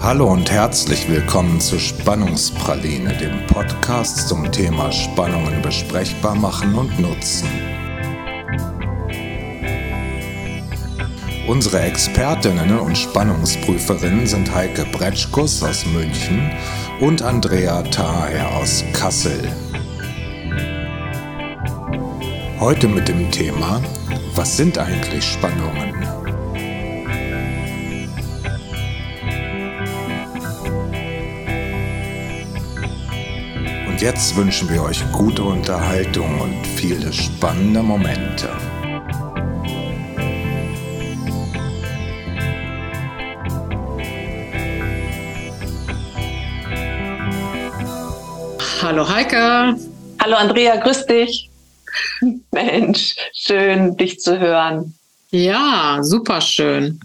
Hallo und herzlich willkommen zu Spannungspraline, dem Podcast zum Thema Spannungen besprechbar machen und nutzen. Unsere Expertinnen und Spannungsprüferinnen sind Heike Bretschkus aus München und Andrea Thaher aus Kassel. Heute mit dem Thema, was sind eigentlich Spannungen? Und jetzt wünschen wir euch gute Unterhaltung und viele spannende Momente. Hallo Heike. Hallo Andrea, grüß dich. Mensch, schön, dich zu hören. Ja, super schön.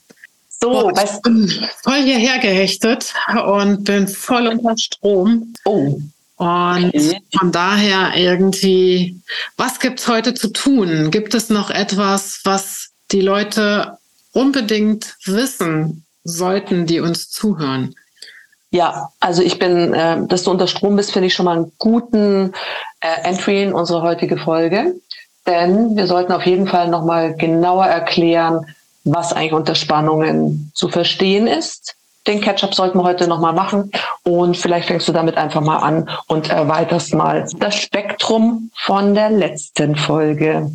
So, oh, ich bin voll hierher gehechtet und bin voll unter Strom. Oh. Und okay. von daher irgendwie, was gibt es heute zu tun? Gibt es noch etwas, was die Leute unbedingt wissen sollten, die uns zuhören? Ja, also ich bin, äh, dass du unter Strom bist, finde ich schon mal einen guten äh, Entry in unsere heutige Folge. Denn wir sollten auf jeden Fall nochmal genauer erklären, was eigentlich unter Spannungen zu verstehen ist. Den Catch-up sollten wir heute nochmal machen und vielleicht fängst du damit einfach mal an und erweiterst mal das Spektrum von der letzten Folge.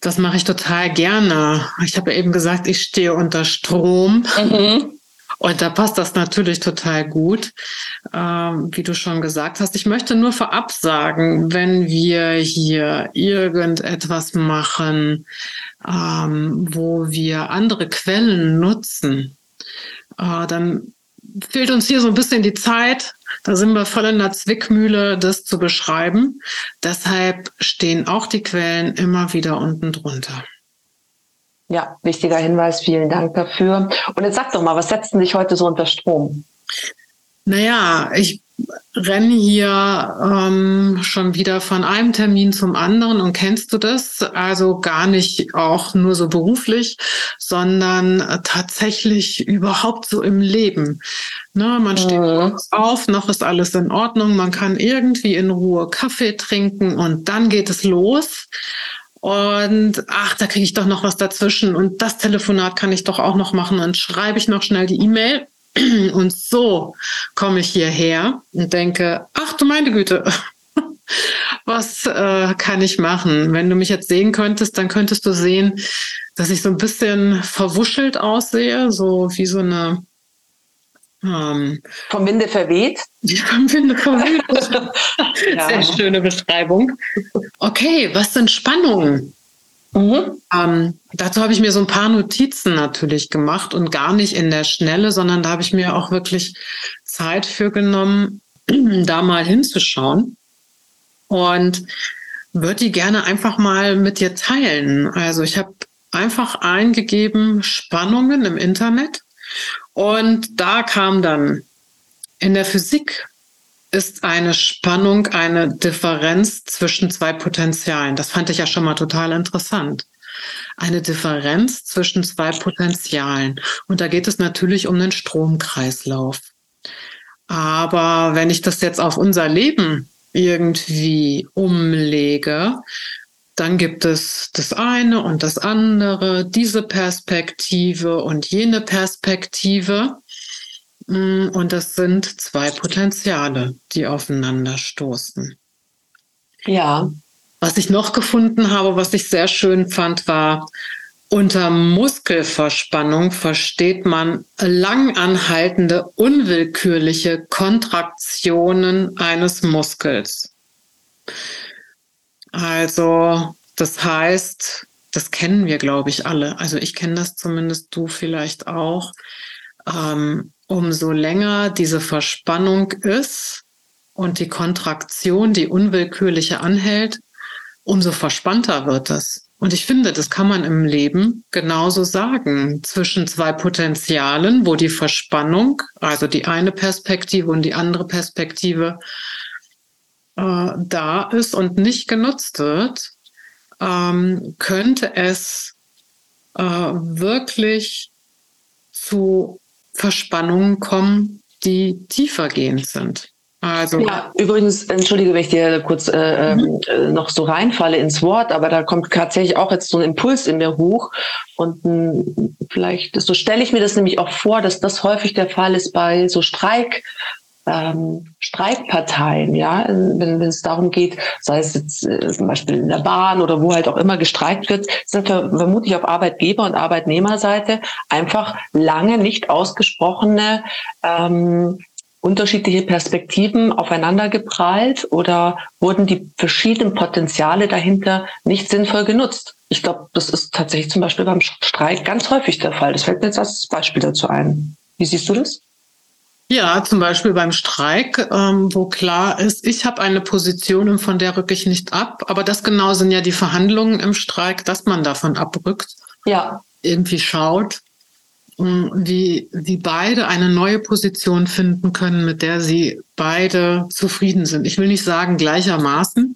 Das mache ich total gerne. Ich habe ja eben gesagt, ich stehe unter Strom. Mhm. Und da passt das natürlich total gut, ähm, wie du schon gesagt hast. Ich möchte nur vorab sagen, wenn wir hier irgendetwas machen, ähm, wo wir andere Quellen nutzen, äh, dann fehlt uns hier so ein bisschen die Zeit. Da sind wir voll in der Zwickmühle, das zu beschreiben. Deshalb stehen auch die Quellen immer wieder unten drunter. Ja, wichtiger Hinweis. Vielen Dank dafür. Und jetzt sag doch mal, was setzt denn dich heute so unter Strom? Naja, ich renne hier ähm, schon wieder von einem Termin zum anderen und kennst du das? Also gar nicht auch nur so beruflich, sondern tatsächlich überhaupt so im Leben. Ne, man steht mhm. auf, noch ist alles in Ordnung, man kann irgendwie in Ruhe Kaffee trinken und dann geht es los. Und ach, da kriege ich doch noch was dazwischen. Und das Telefonat kann ich doch auch noch machen. Dann schreibe ich noch schnell die E-Mail. Und so komme ich hierher und denke, ach du meine Güte, was äh, kann ich machen? Wenn du mich jetzt sehen könntest, dann könntest du sehen, dass ich so ein bisschen verwuschelt aussehe, so wie so eine ähm, vom Winde verweht. vom Winde verweht. ja. Sehr schöne Beschreibung. Okay, was sind Spannungen? Mhm. Ähm, dazu habe ich mir so ein paar Notizen natürlich gemacht und gar nicht in der Schnelle, sondern da habe ich mir auch wirklich Zeit für genommen, da mal hinzuschauen. Und würde die gerne einfach mal mit dir teilen. Also ich habe einfach eingegeben Spannungen im Internet und da kam dann, in der Physik ist eine Spannung eine Differenz zwischen zwei Potentialen. Das fand ich ja schon mal total interessant. Eine Differenz zwischen zwei Potentialen. Und da geht es natürlich um den Stromkreislauf. Aber wenn ich das jetzt auf unser Leben irgendwie umlege, dann gibt es das eine und das andere, diese Perspektive und jene Perspektive. Mm, und das sind zwei Potenziale, die aufeinander stoßen. Ja. Was ich noch gefunden habe, was ich sehr schön fand, war, unter Muskelverspannung versteht man langanhaltende, unwillkürliche Kontraktionen eines Muskels. Also, das heißt, das kennen wir, glaube ich, alle. Also ich kenne das zumindest, du vielleicht auch. Ähm, umso länger diese Verspannung ist und die Kontraktion, die unwillkürliche anhält, umso verspannter wird es. Und ich finde, das kann man im Leben genauso sagen. Zwischen zwei Potenzialen, wo die Verspannung, also die eine Perspektive und die andere Perspektive äh, da ist und nicht genutzt wird, ähm, könnte es äh, wirklich zu Verspannungen kommen, die tiefergehend sind. Also. Ja, übrigens, entschuldige, wenn ich dir kurz äh, ähm, mhm. äh, noch so reinfalle ins Wort, aber da kommt tatsächlich auch jetzt so ein Impuls in mir hoch. Und mh, hm, vielleicht, so stelle ich mir das nämlich auch vor, dass das häufig der Fall ist bei so Streik, ähm, Streikparteien, ja, wenn, wenn es darum geht, sei es jetzt äh, zum Beispiel in der Bahn oder wo halt auch immer gestreikt wird, sind vermutlich auf Arbeitgeber- und Arbeitnehmerseite einfach lange nicht ausgesprochene ähm, unterschiedliche Perspektiven aufeinander geprallt oder wurden die verschiedenen Potenziale dahinter nicht sinnvoll genutzt? Ich glaube, das ist tatsächlich zum Beispiel beim Streik ganz häufig der Fall. Das fällt mir jetzt als Beispiel dazu ein. Wie siehst du das? Ja, zum Beispiel beim Streik, ähm, wo klar ist, ich habe eine Position und von der rücke ich nicht ab. Aber das genau sind ja die Verhandlungen im Streik, dass man davon abrückt. Ja. Irgendwie schaut, wie, wie beide eine neue Position finden können, mit der sie beide zufrieden sind. Ich will nicht sagen gleichermaßen,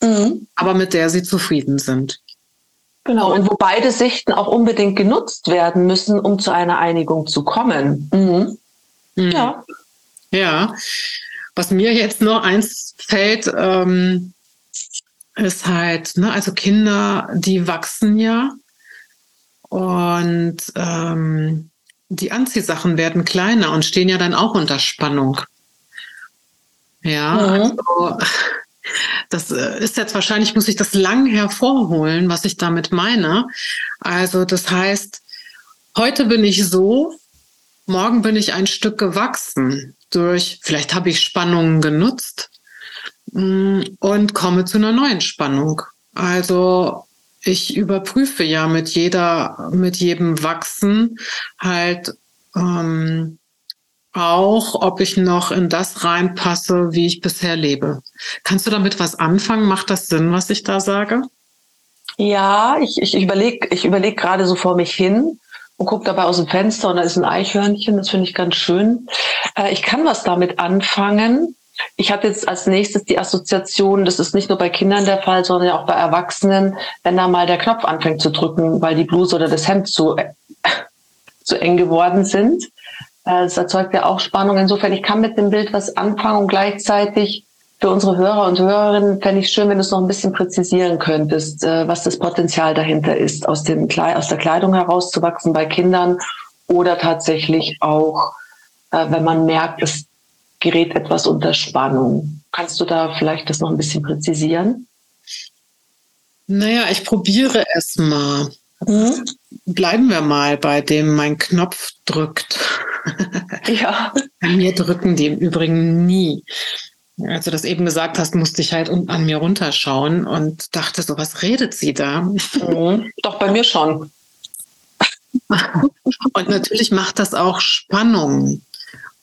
mhm. aber mit der sie zufrieden sind. Genau, und wo beide Sichten auch unbedingt genutzt werden müssen, um zu einer Einigung zu kommen. Mhm. Mhm. Ja. Ja. Was mir jetzt noch eins fällt, ähm, ist halt, ne, also Kinder, die wachsen ja und ähm, die Anziehsachen werden kleiner und stehen ja dann auch unter Spannung. Ja, mhm. also das äh, ist jetzt wahrscheinlich, muss ich das lang hervorholen, was ich damit meine. Also das heißt, heute bin ich so, morgen bin ich ein Stück gewachsen durch, vielleicht habe ich Spannungen genutzt mm, und komme zu einer neuen Spannung. Also ich überprüfe ja mit jeder, mit jedem Wachsen halt ähm, auch, ob ich noch in das reinpasse, wie ich bisher lebe. Kannst du damit was anfangen? Macht das Sinn, was ich da sage? Ja, ich, ich überlege überleg gerade so vor mich hin und gucke dabei aus dem Fenster und da ist ein Eichhörnchen, das finde ich ganz schön. Äh, ich kann was damit anfangen, ich habe jetzt als nächstes die Assoziation, das ist nicht nur bei Kindern der Fall, sondern auch bei Erwachsenen, wenn da mal der Knopf anfängt zu drücken, weil die Bluse oder das Hemd zu, äh, zu eng geworden sind. Äh, das erzeugt ja auch Spannung. Insofern, ich kann mit dem Bild was anfangen und gleichzeitig für unsere Hörer und Hörerinnen fände ich schön, wenn du es noch ein bisschen präzisieren könntest, äh, was das Potenzial dahinter ist, aus, dem, aus der Kleidung herauszuwachsen bei Kindern oder tatsächlich auch, wenn man merkt, es gerät etwas unter Spannung. Kannst du da vielleicht das noch ein bisschen präzisieren? Naja, ich probiere es mal. Mhm. Bleiben wir mal bei dem mein Knopf drückt. Ja. Bei mir drücken die im Übrigen nie. Als du das eben gesagt hast, musste ich halt an mir runterschauen und dachte so, was redet sie da? Mhm. Doch, bei mir schon. und natürlich macht das auch Spannung.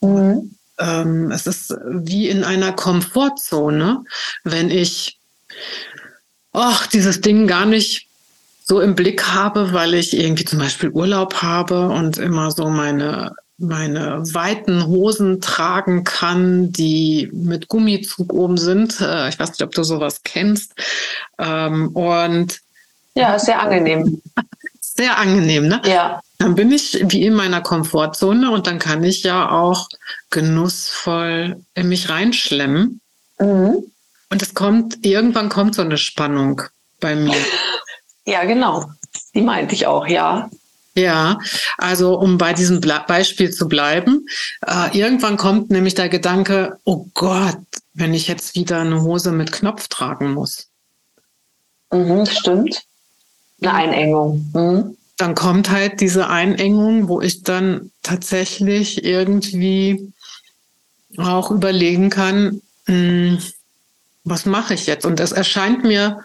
Mhm ähm, es ist wie in einer Komfortzone, wenn ich ach, dieses Ding gar nicht so im Blick habe, weil ich irgendwie zum Beispiel Urlaub habe und immer so meine meine weiten Hosen tragen kann, die mit Gummizug oben sind. Äh, ich weiß nicht, ob du sowas kennst. Ähm, und ja, sehr angenehm. Sehr angenehm, ne? Ja. Dann bin ich wie in meiner Komfortzone und dann kann ich ja auch genussvoll in mich reinschlemmen. Mhm. Und es kommt, irgendwann kommt so eine Spannung bei mir. Ja, genau. Die meinte ich auch, ja. Ja, also um bei diesem Beispiel zu bleiben, äh, irgendwann kommt nämlich der Gedanke, oh Gott, wenn ich jetzt wieder eine Hose mit Knopf tragen muss. Mhm, stimmt. Eine Einengung. Mhm dann kommt halt diese Einengung, wo ich dann tatsächlich irgendwie auch überlegen kann, hm, was mache ich jetzt? Und es erscheint mir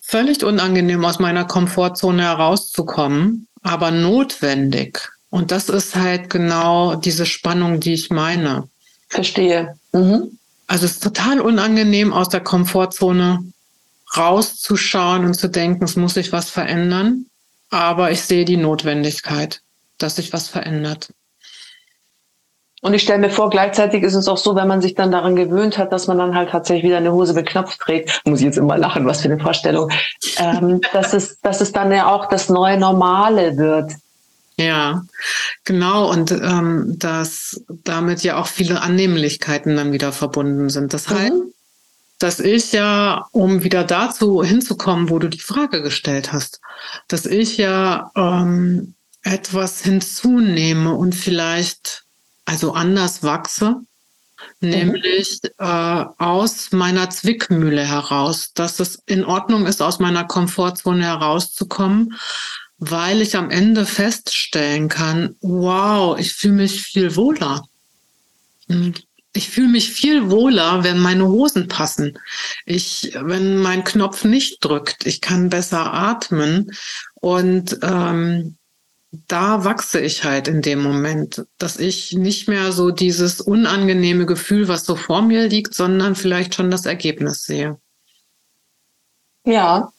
völlig unangenehm, aus meiner Komfortzone herauszukommen, aber notwendig. Und das ist halt genau diese Spannung, die ich meine. Verstehe. Mhm. Also es ist total unangenehm, aus der Komfortzone rauszuschauen und zu denken, es muss sich was verändern aber ich sehe die Notwendigkeit, dass sich was verändert. Und ich stelle mir vor, gleichzeitig ist es auch so, wenn man sich dann daran gewöhnt hat, dass man dann halt tatsächlich wieder eine Hose mit Knopf trägt, muss ich jetzt immer lachen, was für eine Vorstellung, ähm, dass, es, dass es dann ja auch das neue Normale wird. Ja, genau. Und ähm, dass damit ja auch viele Annehmlichkeiten dann wieder verbunden sind. Das heißt, mhm. dass ich ja, um wieder dazu hinzukommen, wo du die Frage gestellt hast, dass ich ja ähm, etwas hinzunehme und vielleicht also anders wachse, mhm. nämlich äh, aus meiner Zwickmühle heraus, dass es in Ordnung ist, aus meiner Komfortzone herauszukommen, weil ich am Ende feststellen kann, wow, ich fühle mich viel wohler. Hm. Ich fühle mich viel wohler, wenn meine Hosen passen. Ich, wenn mein Knopf nicht drückt, ich kann besser atmen und ähm, da wachse ich halt in dem Moment, dass ich nicht mehr so dieses unangenehme Gefühl, was so vor mir liegt, sondern vielleicht schon das Ergebnis sehe. Ja,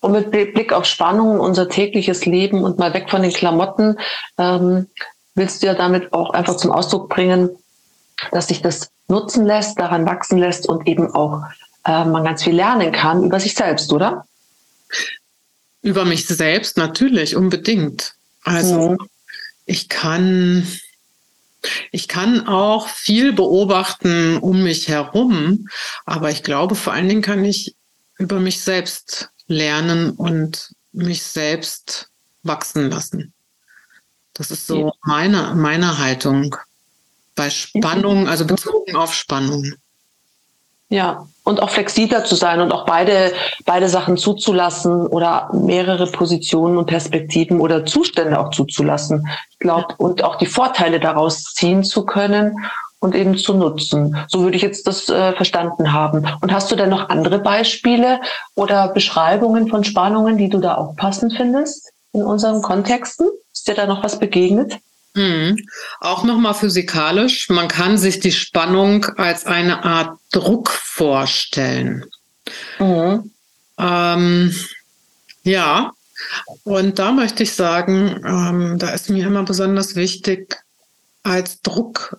und mit Blick auf Spannung, unser tägliches Leben und mal weg von den Klamotten, ähm, willst du ja damit auch einfach zum Ausdruck bringen, dass sich das nutzen lässt, daran wachsen lässt und eben auch äh, man ganz viel lernen kann über sich selbst, oder? Über mich selbst natürlich, unbedingt. Also mhm. ich kann, ich kann auch viel beobachten um mich herum, aber ich glaube, vor allen Dingen kann ich über mich selbst lernen und mich selbst wachsen lassen. Das ist so meine, meine Haltung bei Spannung, also bezogen auf Spannung. Ja, und auch flexibler zu sein und auch beide, beide Sachen zuzulassen oder mehrere Positionen und Perspektiven oder Zustände auch zuzulassen. Ich glaube, und auch die Vorteile daraus ziehen zu können und eben zu nutzen. So würde ich jetzt das äh, verstanden haben. Und hast du denn noch andere Beispiele oder Beschreibungen von Spannungen, die du da auch passend findest in unseren Kontexten? Ist dir da noch was begegnet? Mhm. Auch nochmal physikalisch. Man kann sich die Spannung als eine Art Druck vorstellen. Mhm. Ähm, ja, und da möchte ich sagen, ähm, da ist mir immer besonders wichtig, als Druck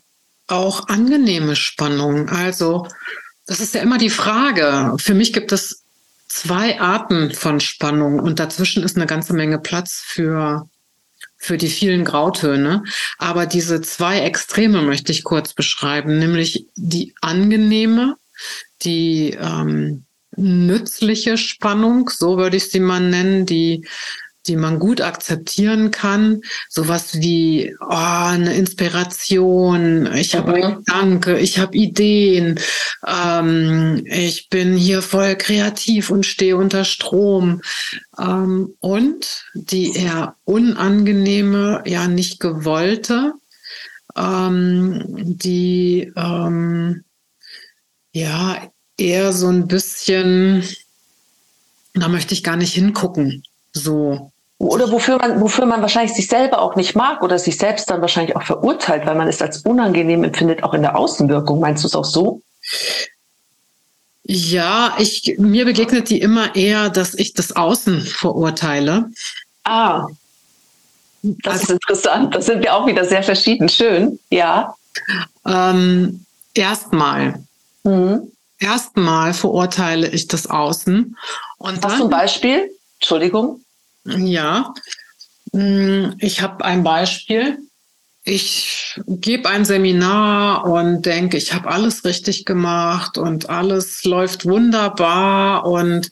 auch angenehme Spannung. Also, das ist ja immer die Frage. Für mich gibt es zwei Arten von Spannung und dazwischen ist eine ganze Menge Platz für für die vielen Grautöne. Aber diese zwei Extreme möchte ich kurz beschreiben, nämlich die angenehme, die ähm, nützliche Spannung, so würde ich sie mal nennen, die die man gut akzeptieren kann. Sowas wie oh, eine Inspiration, ich habe mhm. Gedanke, ich habe Ideen, ähm, ich bin hier voll kreativ und stehe unter Strom. Ähm, und die eher unangenehme, ja nicht gewollte, ähm, die ähm, ja eher so ein bisschen, da möchte ich gar nicht hingucken. So, oder wofür man, wofür man wahrscheinlich sich selber auch nicht mag oder sich selbst dann wahrscheinlich auch verurteilt, weil man es als unangenehm empfindet, auch in der Außenwirkung. Meinst du es auch so? Ja, ich, mir begegnet die immer eher, dass ich das Außen verurteile. Ah, das also, ist interessant. Das sind wir auch wieder sehr verschieden. Schön, ja. Ähm, erstmal. Mhm. Erstmal verurteile ich das Außen. Und Hast du ein Beispiel? Entschuldigung. Ja, mm, ich habe ein Beispiel. Ich gebe ein Seminar und denke, ich habe alles richtig gemacht und alles läuft wunderbar und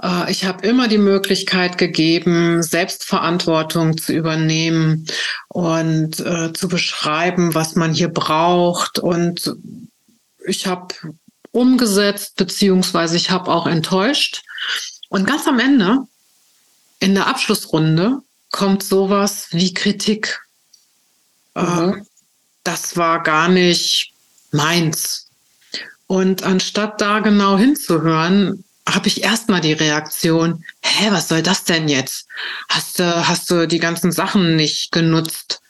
äh, ich habe immer die Möglichkeit gegeben, Selbstverantwortung zu übernehmen und äh, zu beschreiben, was man hier braucht. Und ich habe umgesetzt beziehungsweise ich habe auch enttäuscht. Und ganz am Ende in der Abschlussrunde kommt sowas wie Kritik. Mhm. Äh, das war gar nicht meins. Und anstatt da genau hinzuhören, habe ich erstmal die Reaktion, hä, was soll das denn jetzt? Hast du, hast du die ganzen Sachen nicht genutzt,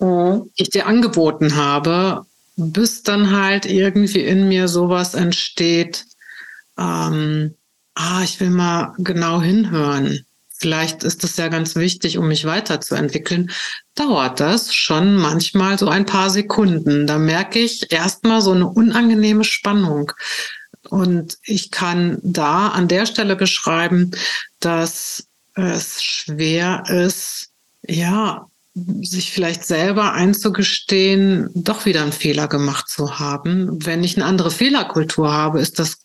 mhm. die ich dir angeboten habe, bis dann halt irgendwie in mir sowas entsteht, ähm, ah, ich will mal genau hinhören. Vielleicht ist das ja ganz wichtig, um mich weiterzuentwickeln, dauert das schon manchmal so ein paar Sekunden. Da merke ich erstmal so eine unangenehme Spannung. Und ich kann da an der Stelle beschreiben, dass es schwer ist, ja, sich vielleicht selber einzugestehen, doch wieder einen Fehler gemacht zu haben. Wenn ich eine andere Fehlerkultur habe, ist das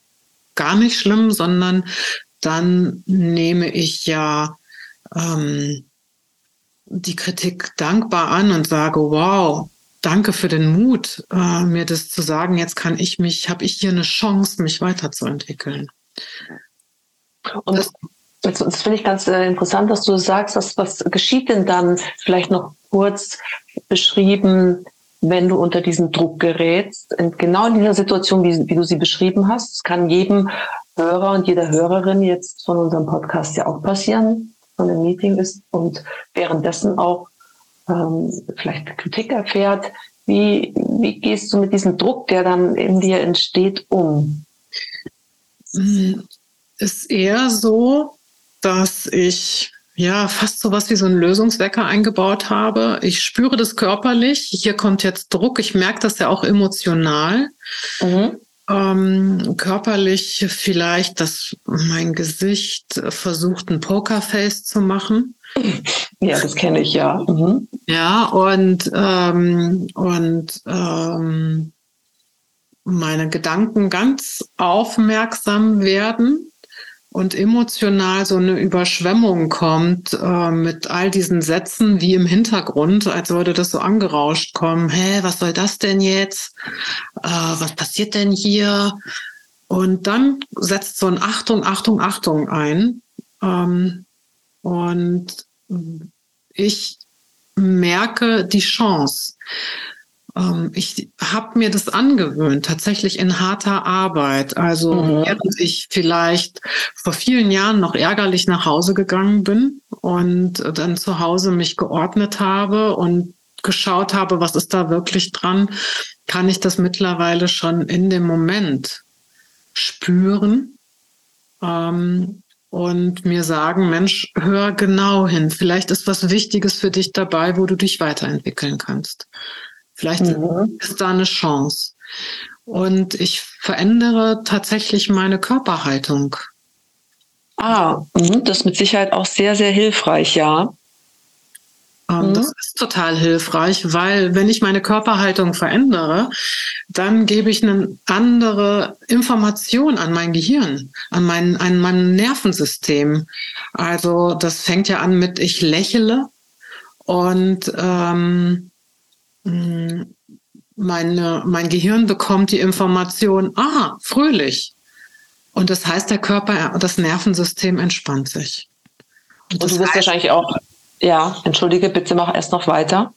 gar nicht schlimm, sondern dann nehme ich ja ähm, die Kritik dankbar an und sage, wow, danke für den Mut, äh, mir das zu sagen. Jetzt kann ich mich, habe ich hier eine Chance, mich weiterzuentwickeln. Und das, das, das finde ich ganz äh, interessant, dass du sagst, dass, was geschieht denn dann vielleicht noch kurz beschrieben, wenn du unter diesen Druck gerätst, in genau in dieser Situation, wie, wie du sie beschrieben hast. Es kann jedem Hörer und jeder Hörerin jetzt von unserem Podcast ja auch passieren, von einem Meeting ist und währenddessen auch ähm, vielleicht Kritik erfährt. Wie, wie gehst du mit diesem Druck, der dann in dir entsteht, um? Ist eher so, dass ich ja fast so was wie so einen Lösungswecker eingebaut habe. Ich spüre das körperlich. Hier kommt jetzt Druck. Ich merke das ja auch emotional. Mhm. Ähm, körperlich vielleicht, dass mein Gesicht versucht, ein Pokerface zu machen. Ja, das kenne ich ja. Mhm. Ja, und, ähm, und ähm, meine Gedanken ganz aufmerksam werden und emotional so eine Überschwemmung kommt äh, mit all diesen Sätzen wie im Hintergrund, als würde das so angerauscht kommen. Hä, was soll das denn jetzt? Äh, was passiert denn hier? Und dann setzt so ein Achtung, Achtung, Achtung ein. Ähm, und ich merke die Chance. Ähm, ich habe mir das angewöhnt, tatsächlich in harter Arbeit. Also mhm. während ich vielleicht vor vielen Jahren noch ärgerlich nach Hause gegangen bin und dann zu Hause mich geordnet habe und geschaut habe, was ist da wirklich dran, kann ich das mittlerweile schon in dem Moment spüren ähm, und mir sagen, Mensch, hör genau hin. Vielleicht ist was Wichtiges für dich dabei, wo du dich weiterentwickeln kannst. Vielleicht mhm. ist da eine Chance. Und ich verändere tatsächlich meine Körperhaltung. Ah, mhm, das ist mit Sicherheit auch sehr, sehr hilfreich, ja. Ähm, mhm. Das ist total hilfreich, weil wenn ich meine Körperhaltung verändere, dann gebe ich eine andere Information an mein Gehirn, an mein, an mein Nervensystem. Also das fängt ja an mit ich lächle und ähm, hm, meine, mein Gehirn bekommt die Information, ah, fröhlich. Und das heißt, der Körper, das Nervensystem entspannt sich. Und, und du wirst wahrscheinlich auch, ja, entschuldige, bitte mach erst noch weiter.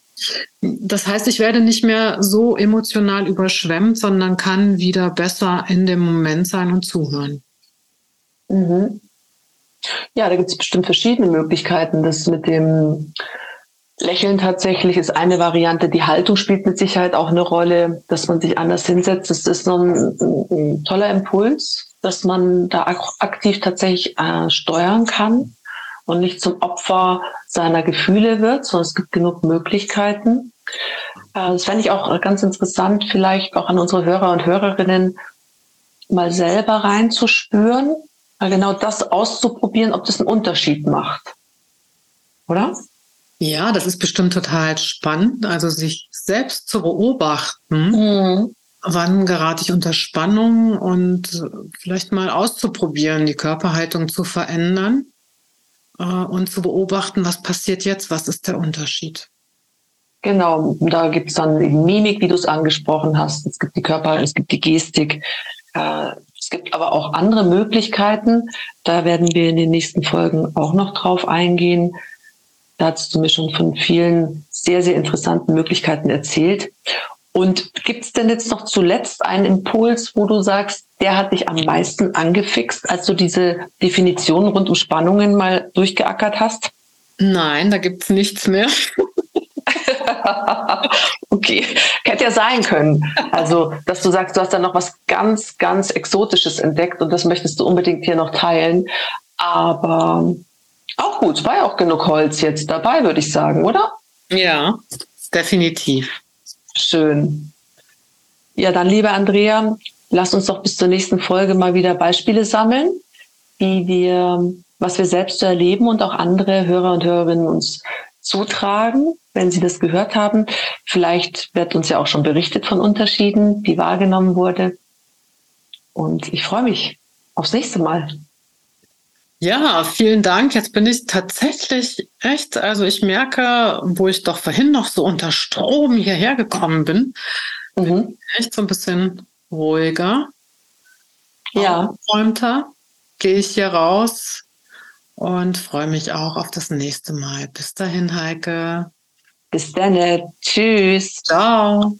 Das heißt, ich werde nicht mehr so emotional überschwemmt, sondern kann wieder besser in dem Moment sein und zuhören. Mhm. Ja, da gibt es bestimmt verschiedene Möglichkeiten, das mit dem Lächeln tatsächlich ist eine Variante. Die Haltung spielt mit Sicherheit auch eine Rolle, dass man sich anders hinsetzt. Das ist so ein, ein toller Impuls, dass man da aktiv tatsächlich äh, steuern kann und nicht zum Opfer seiner Gefühle wird, sondern es gibt genug Möglichkeiten. Äh, das fände ich auch ganz interessant, vielleicht auch an unsere Hörer und Hörerinnen mal selber reinzuspüren, mal genau das auszuprobieren, ob das einen Unterschied macht. Oder? Ja, das ist bestimmt total spannend, also sich selbst zu beobachten. Mhm. Wann gerate ich unter Spannung und vielleicht mal auszuprobieren, die Körperhaltung zu verändern äh, und zu beobachten, was passiert jetzt, was ist der Unterschied. Genau, da gibt es dann die Mimik, wie du es angesprochen hast. Es gibt die Körper, es gibt die Gestik. Äh, es gibt aber auch andere Möglichkeiten. Da werden wir in den nächsten Folgen auch noch drauf eingehen. Da hast du mir schon von vielen sehr, sehr interessanten Möglichkeiten erzählt. Und gibt es denn jetzt noch zuletzt einen Impuls, wo du sagst, der hat dich am meisten angefixt, als du diese Definition rund um Spannungen mal durchgeackert hast? Nein, da gibt es nichts mehr. okay, hätte ja sein können. Also, dass du sagst, du hast da noch was ganz, ganz Exotisches entdeckt und das möchtest du unbedingt hier noch teilen. Aber Auch gut, war ja auch genug Holz jetzt dabei, würde ich sagen, oder? Ja, definitiv. Schön. Ja, dann, liebe Andrea, lass uns doch bis zur nächsten Folge mal wieder Beispiele sammeln, wie wir, was wir selbst erleben und auch andere Hörer und Hörerinnen uns zutragen, wenn sie das gehört haben. Vielleicht wird uns ja auch schon berichtet von Unterschieden, die wahrgenommen wurde. Und ich freue mich aufs nächste Mal. Ja, vielen Dank. Jetzt bin ich tatsächlich echt, also ich merke, wo ich doch vorhin noch so unter Strom hierher gekommen bin, mhm. bin echt so ein bisschen ruhiger, ja. aufgeräumter, gehe ich hier raus und freue mich auch auf das nächste Mal. Bis dahin, Heike. Bis dann. Tschüss. Ciao.